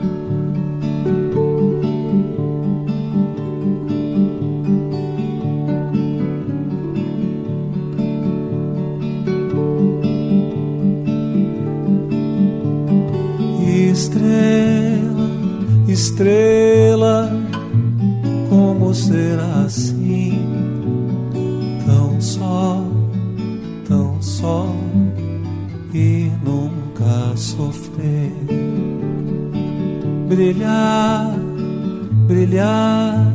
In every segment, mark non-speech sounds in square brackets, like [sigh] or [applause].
estrela, Brilhar, brilhar,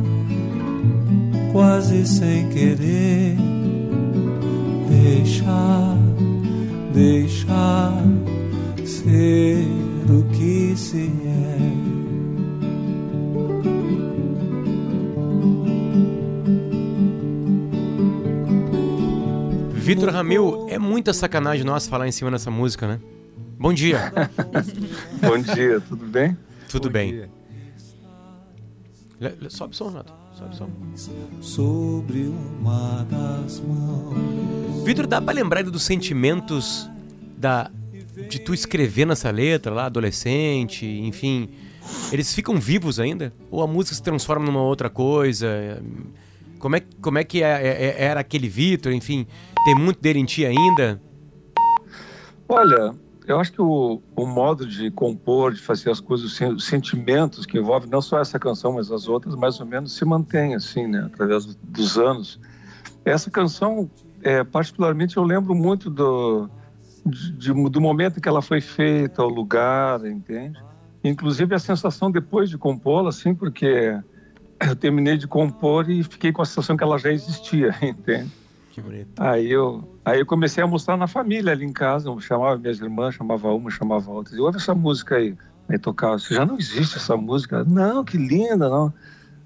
quase sem querer. Deixar, deixar ser o que se é. Vitor Ramil, é muita sacanagem nós falar em cima dessa música, né? Bom dia. [laughs] Bom dia, tudo bem? Tudo Bom bem. Dia. Sobe o som, Renato. Sobe o som. Sobre uma das mãos. Vitor, dá pra lembrar dos sentimentos da, de tu escrever nessa letra lá, adolescente, enfim. Eles ficam vivos ainda? Ou a música se transforma numa outra coisa? Como é, como é que é, é, é, era aquele Vitor, enfim? Tem muito dele em ti ainda? Olha, eu acho que o, o modo de compor, de fazer as coisas, os sentimentos que envolvem não só essa canção, mas as outras, mais ou menos se mantém assim, né? Através dos anos. Essa canção, é, particularmente, eu lembro muito do, de, do momento em que ela foi feita, o lugar, entende? Inclusive a sensação depois de compô-la, assim, porque eu terminei de compor e fiquei com a sensação que ela já existia, [laughs] entende? Que bonito. Aí eu, aí eu comecei a mostrar na família ali em casa, eu chamava minhas irmãs, chamava uma, chamava outra, e ouve essa música aí. Aí tocava, já não existe essa música. Não, que linda, não.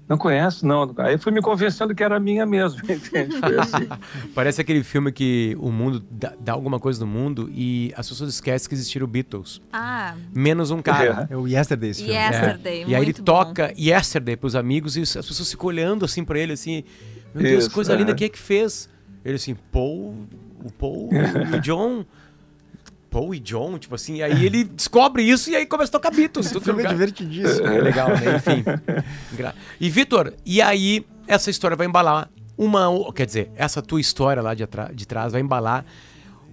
Não conhece, não. Aí fui me convencendo que era minha mesmo, [laughs] entende? Assim. [laughs] Parece aquele filme que o mundo dá, dá, alguma coisa no mundo e as pessoas esquecem que existiram Beatles. Ah. Menos um cara. É, é o Yesterday esse filme. Yesterday, é. E aí ele bom. toca Yesterday pros amigos e as pessoas ficam olhando assim pra ele, assim, meu Deus, Isso, coisa é. linda, quem é que fez? Ele assim, Paul, o Paul, o [laughs] John... Paul e John, tipo assim, aí ele descobre isso e aí começa a tocar Beatles. Esse filme é divertidíssimo. É legal, né? Enfim. [laughs] E Vitor, e aí essa história vai embalar uma, quer dizer, essa tua história lá de, de trás vai embalar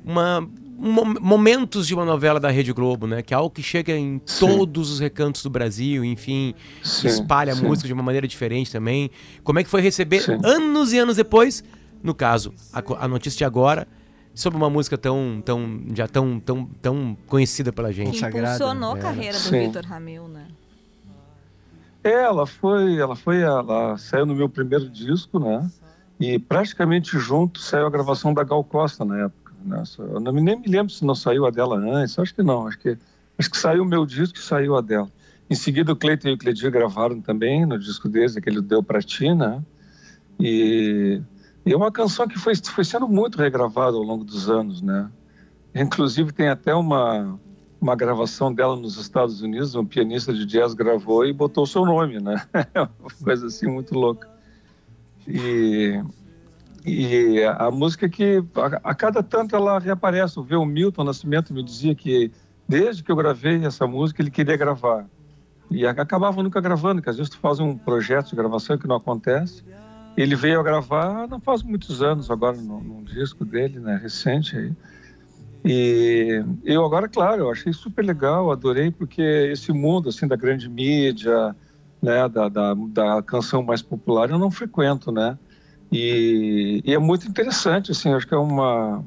uma momentos de uma novela da Rede Globo, né? Que é algo que chega em sim. todos os recantos do Brasil, enfim, sim, espalha sim. a música de uma maneira diferente também. Como é que foi receber anos e anos depois, no caso, a, a notícia de agora, sobre uma música tão, tão, já tão, tão, tão conhecida pela gente. Que impulsionou a carreira do Vitor Ramil, né? É, ela foi, ela foi, ela saiu no meu primeiro disco, né? E praticamente junto saiu a gravação da Gal Costa na época. Né? Eu não, nem me lembro se não saiu a dela antes, acho que não, acho que, acho que saiu o meu disco e saiu a dela. Em seguida o Cleiton e o Cledir gravaram também no disco deles, aquele Deu Pra Ti, né? E e é uma canção que foi, foi sendo muito regravada ao longo dos anos, né? Inclusive tem até uma, uma gravação dela nos Estados Unidos, um pianista de jazz gravou e botou o seu nome, né? [laughs] Uma coisa assim muito louca. E, e a música que a, a cada tanto ela reaparece. O Milton Nascimento me dizia que desde que eu gravei essa música ele queria gravar. E acabava nunca gravando, porque às vezes tu faz um projeto de gravação que não acontece. Ele veio a gravar não faz muitos anos, agora num, num disco dele, né, recente aí. E eu agora, claro, eu achei super legal, adorei, porque esse mundo assim da grande mídia, né, da, da, da canção mais popular, eu não frequento, né? E, e, é muito interessante, assim, acho que é uma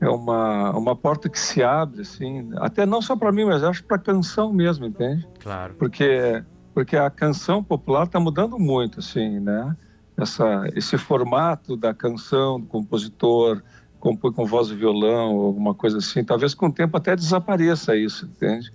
é uma, uma porta que se abre, assim, até não só para mim, mas acho para a canção mesmo, entende? Claro. Porque porque a canção popular está mudando muito, assim, né? Essa, esse formato da canção, do compositor, compõe com voz e violão, alguma coisa assim, talvez com o tempo até desapareça isso, entende?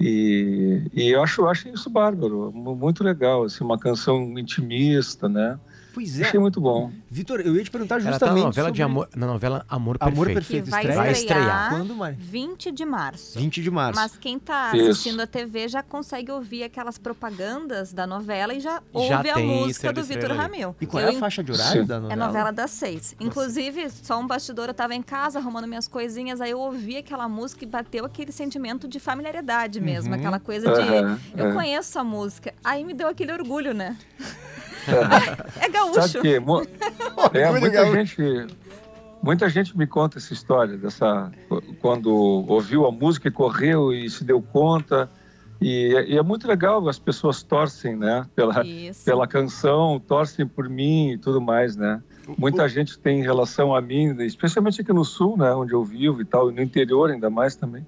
E, e eu acho, acho isso bárbaro, muito legal, assim, uma canção intimista, né? Pois é. Achei muito bom. Vitor, eu ia te perguntar Ela tá justamente na novela, de sobre amor, na novela Amor Perfeito. Amor Que Perfeito. vai estreia? Vai estrear, estrear. Quando, Mari? 20 de março. 20 de março. Mas quem tá Isso. assistindo a TV já consegue ouvir aquelas propagandas da novela e já ouve Já a tem música do Vitor. Ramil. E qual Eu é a faixa de horário Sim. da É novela? novela das seis. Inclusive, só um bastidor, eu tava em casa arrumando minhas coisinhas, aí eu ouvi aquela música e bateu aquele sentimento de familiaridade mesmo, Uhum. aquela coisa de Aham, eu é. conheço a música. Aí me deu aquele orgulho, né? [laughs] é gaúcho. Sabe que mu- é, muita gaúcho. gente, muita gente me conta essa história dessa quando ouviu a música e correu e se deu conta e, e é muito legal as pessoas torcem, né, pela Isso. pela canção, torcem por mim e tudo mais, né? Muita gente tem relação a mim, especialmente aqui no sul, né, onde eu vivo e tal, e no interior ainda mais também,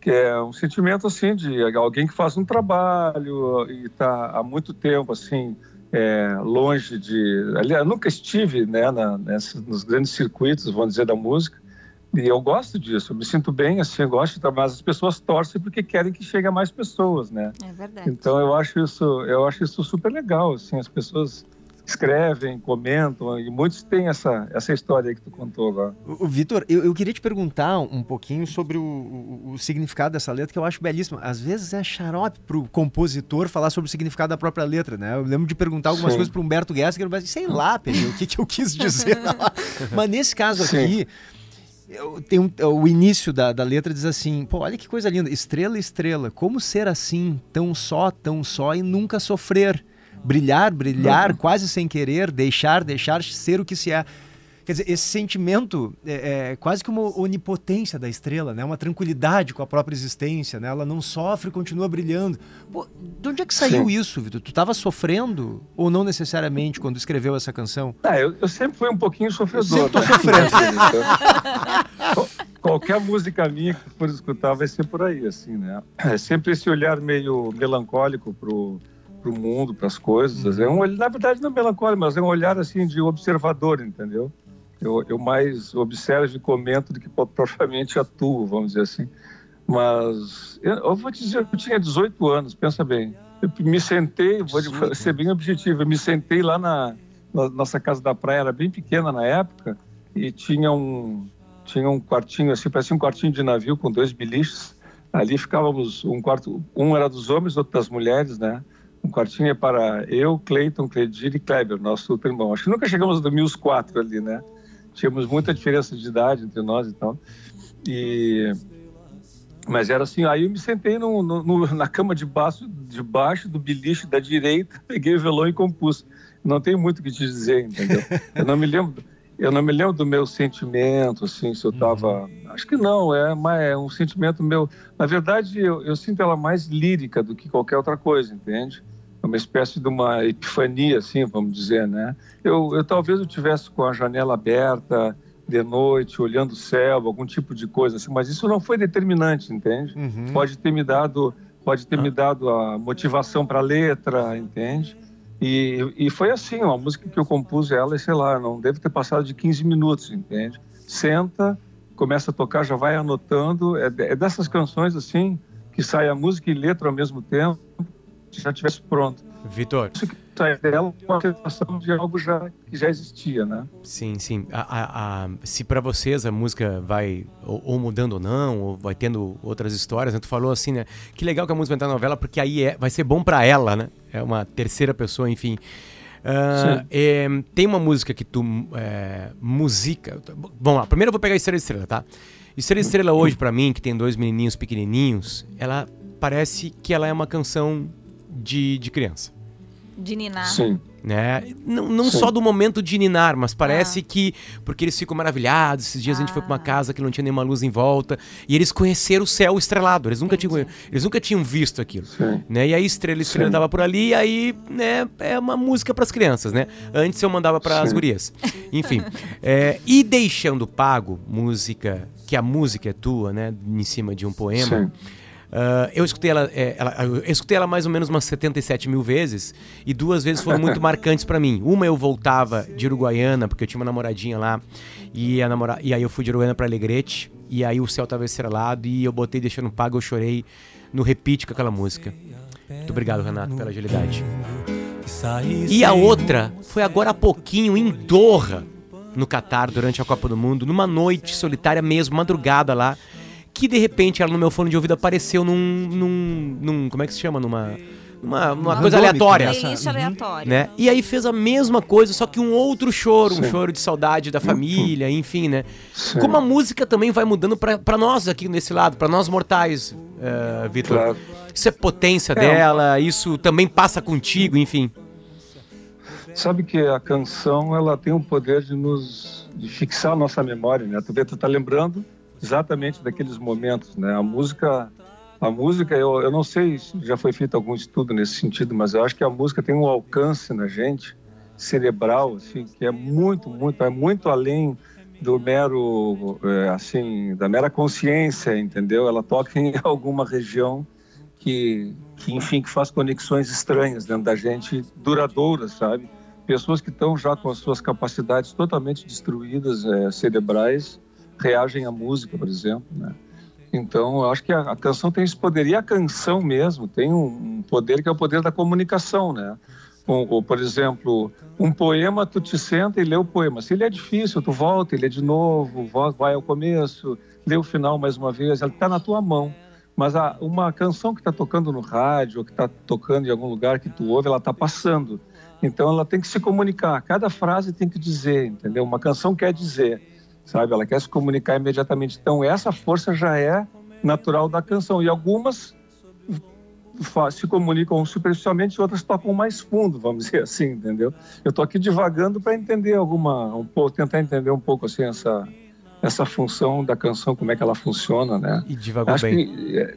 que é um sentimento assim de alguém que faz um trabalho e está há muito tempo assim é, longe de, aliás, eu nunca estive, né, na, nessa, nos grandes circuitos, vamos dizer, da música. E eu gosto disso, eu me sinto bem, assim, eu gosto de trabalhar, mas as pessoas torcem porque querem que chegue a mais pessoas, né? É verdade. Então eu acho isso, eu acho isso super legal, assim, as pessoas escrevem, comentam e muitos têm essa essa história que tu contou agora. O, o Vitor, eu, eu queria te perguntar um pouquinho sobre o, o- o significado dessa letra, que eu acho belíssima. Às vezes é xarope pro compositor falar sobre o significado da própria letra, né? Eu lembro de perguntar algumas Sim. coisas pro Humberto Gessinger, mas sei lá, Pedro, o que, que eu quis dizer. [laughs] mas nesse caso Sim. aqui, eu tenho um- o início da, da letra diz assim: pô, olha que coisa linda, estrela, estrela, como ser assim, tão só, tão só e nunca sofrer? Brilhar, brilhar, quase sem querer, deixar, deixar ser o que se é. Quer dizer, esse sentimento é, é quase que uma onipotência da estrela, né? Uma tranquilidade com a própria existência, né? Ela não sofre, continua brilhando. Pô, de onde é que saiu Sim. isso, Vitor? Tu estava sofrendo ou não necessariamente quando escreveu essa canção? Ah, eu, eu sempre fui um pouquinho sofredor. sempre tô né? sofrendo. Qual- [laughs] Qualquer música minha que for escutar vai ser por aí, assim, né? É sempre esse olhar meio melancólico pro, pro mundo, pras coisas. É um, na verdade, não é melancólico, mas é um olhar, assim, de observador, entendeu? Eu, eu mais observo e comento do que pro- [laughs] propriamente atuo, vamos dizer assim. Mas eu, eu vou te dizer, eu tinha 18 anos, pensa bem. Eu me sentei, vou 18. ser bem objetivo, eu me sentei lá na, na nossa casa da praia, era bem pequena na época, e tinha um, tinha um quartinho assim, parecia um quartinho de navio com dois biliches. Ali ficávamos um quarto, um era dos homens, outro das mulheres, né? Um quartinho é para eu, Cleiton, Cledir e Kleber, nosso outro irmão. Acho que nunca chegamos a dormir os quatro ali, né? Tínhamos muita diferença de idade entre nós e tal. E mas era assim, aí eu me sentei no, no- na cama de baixo, de baixo do beliche da direita, [laughs] peguei o violão e compus. Não tem muito o que te dizer, entendeu? Eu não me lembro, eu não me lembro do meu sentimento, assim, se eu estava, acho que não, é, é um sentimento meu. Na verdade, eu, eu sinto ela mais lírica do que qualquer outra coisa, entende? É uma espécie de uma epifania, assim, vamos dizer, né? Eu, eu talvez eu tivesse com a janela aberta de noite, olhando o céu, algum tipo de coisa assim, mas isso não foi determinante, entende? Uhum. Pode ter me dado, pode ter me dado a motivação para a letra, entende? E, e foi assim, uma música que eu compus ela, sei lá, não deve ter passado de 15 minutos, entende? Senta, começa a tocar, já vai anotando, é, é dessas canções assim que sai a música e letra ao mesmo tempo, se já tivesse pronto. Vitor, Isso que sai dela é uma sensação de algo já que já existia, né? sim, sim. A- a- a- se pra vocês a música vai ou, ou mudando ou não, ou vai tendo outras histórias, né? Tu falou assim, né? Que legal que a música vai entrar na novela, porque aí é, vai ser bom pra ela, né? É uma terceira pessoa, enfim. Sim. é, tem uma música que tu é, musica. Vamos lá, primeiro eu vou pegar Estrela Estrela, tá? Estrela Estrela hoje, pra mim, que tem dois menininhos pequenininhos, ela parece que ela é uma canção de, de criança De ninar. Sim. Né? Não, não só do momento de ninar, mas parece Ah. que porque eles ficam maravilhados. Esses dias a gente foi pra uma Ah. casa que não tinha nenhuma luz em volta e eles conheceram o céu estrelado. Eles nunca tinham, eles nunca tinham visto aquilo, Sim. né? E aí estrela estrela Sim. tava por ali e aí, né, é uma música pras crianças, né? Antes eu mandava para as gurias. [laughs] Enfim, é, e deixando pago música que a música é tua, né, em cima de um poema. Sim. Ah, eu, escutei ela, é, ela- eu escutei ela mais ou menos umas 77 mil vezes e duas vezes foram muito [laughs] marcantes pra mim. Uma eu voltava de Uruguaiana, porque eu tinha uma namoradinha lá, e, a namora... e aí eu fui de Uruguaiana pra Alegrete, e aí o céu tava estrelado e eu botei deixando pago, eu chorei no repeat com aquela música. Muito obrigado, Renato, pela agilidade. E a outra foi agora há pouquinho em Doha, no Catar, durante a Copa do Mundo, numa noite solitária mesmo, madrugada lá, que de repente ela no meu fone de ouvido apareceu num. num, num como é que se chama? Numa. Uma, uma coisa aleatória. Playlist aleatória. Né? E aí fez a mesma coisa, só que um outro choro, um Sim. choro de saudade da família, enfim, né? Sim. Como a música também vai mudando pra pra nós aqui nesse lado, pra nós mortais, eh, Vitor. Claro. Isso é potência É, dela, isso também passa contigo, enfim. Sabe que a canção ela tem o poder de nos de fixar a nossa memória, né? Tu vê, tu tá lembrando exatamente daqueles momentos, né? A música, a música, eu, eu não sei se já foi feito algum estudo nesse sentido, mas eu acho que a música tem um alcance na gente cerebral, assim, que é muito, muito, é muito além do mero, é, assim, da mera consciência, entendeu? Ela toca em [laughs] alguma região que, que, enfim, que faz conexões estranhas dentro da gente, duradouras, sabe? Pessoas que estão já com as suas capacidades totalmente destruídas, é, cerebrais, reagem à música, por exemplo, né? Então, eu acho que a, a canção tem esse poder. E a canção mesmo tem um, poder que é o poder da comunicação, né? Ou, ou, por exemplo, um poema, tu te senta e lê o poema. Se ele é difícil, tu volta e lê de novo, vo- vai ao começo, lê o final mais uma vez, ele está na tua mão. Mas a, uma canção que está tocando no rádio, que está tocando em algum lugar que tu ouve, ela está passando. Então ela tem que se comunicar. Cada frase tem que dizer, entendeu? Uma canção quer dizer, sabe? Ela quer se comunicar imediatamente. Então essa força já é natural da canção. E algumas se comunicam superficialmente e outras tocam mais fundo, vamos dizer assim, entendeu? Eu estou aqui divagando para entender alguma, um pouco, tentar entender um pouco assim essa essa função da canção, como é que ela funciona, né? E divagou Acho bem. que, é,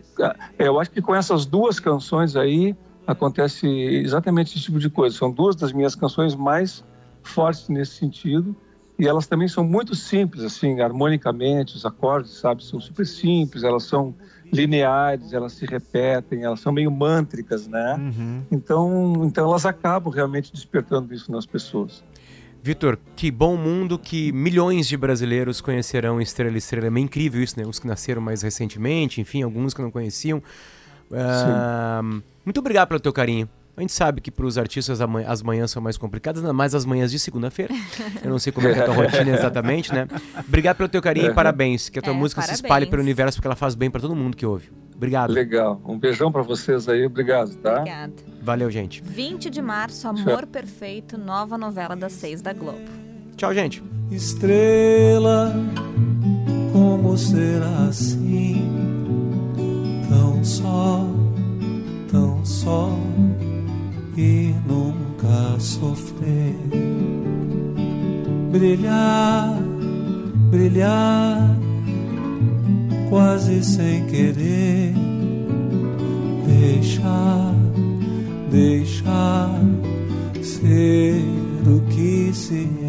é, eu acho que com essas duas canções aí acontece exatamente esse tipo de coisa. São duas das minhas canções mais fortes nesse sentido e elas também são muito simples, assim, harmonicamente, os acordes, sabe, são super simples, elas são lineares, elas se repetem, elas são meio mântricas, né? Uhum. Então, então elas acabam realmente despertando isso nas pessoas. Vitor, que bom mundo que milhões de brasileiros conhecerão Estrela Estrela. É meio incrível isso, né? Uns que nasceram mais recentemente, enfim, alguns que não conheciam. Ah, muito obrigado pelo teu carinho. A gente sabe que para os artistas as manhãs são mais complicadas, ainda mais as manhãs de segunda-feira. Eu não sei como é, que é a tua rotina [laughs] exatamente, né? Obrigado pelo teu carinho e Uhum. parabéns. Que a tua É, música se espalhe parabéns. pelo universo porque ela faz bem para todo mundo que ouve. Obrigado. Legal. Um beijão para vocês aí, obrigado, tá? Obrigada. Valeu, gente. 20 de março, Amor Perfeito, nova novela das seis da Globo. Tchau, gente. Estrela, como ser assim? Tão só, sofrer. Brilhar, brilhar, quase sem querer. Deixar, deixar ser o que se.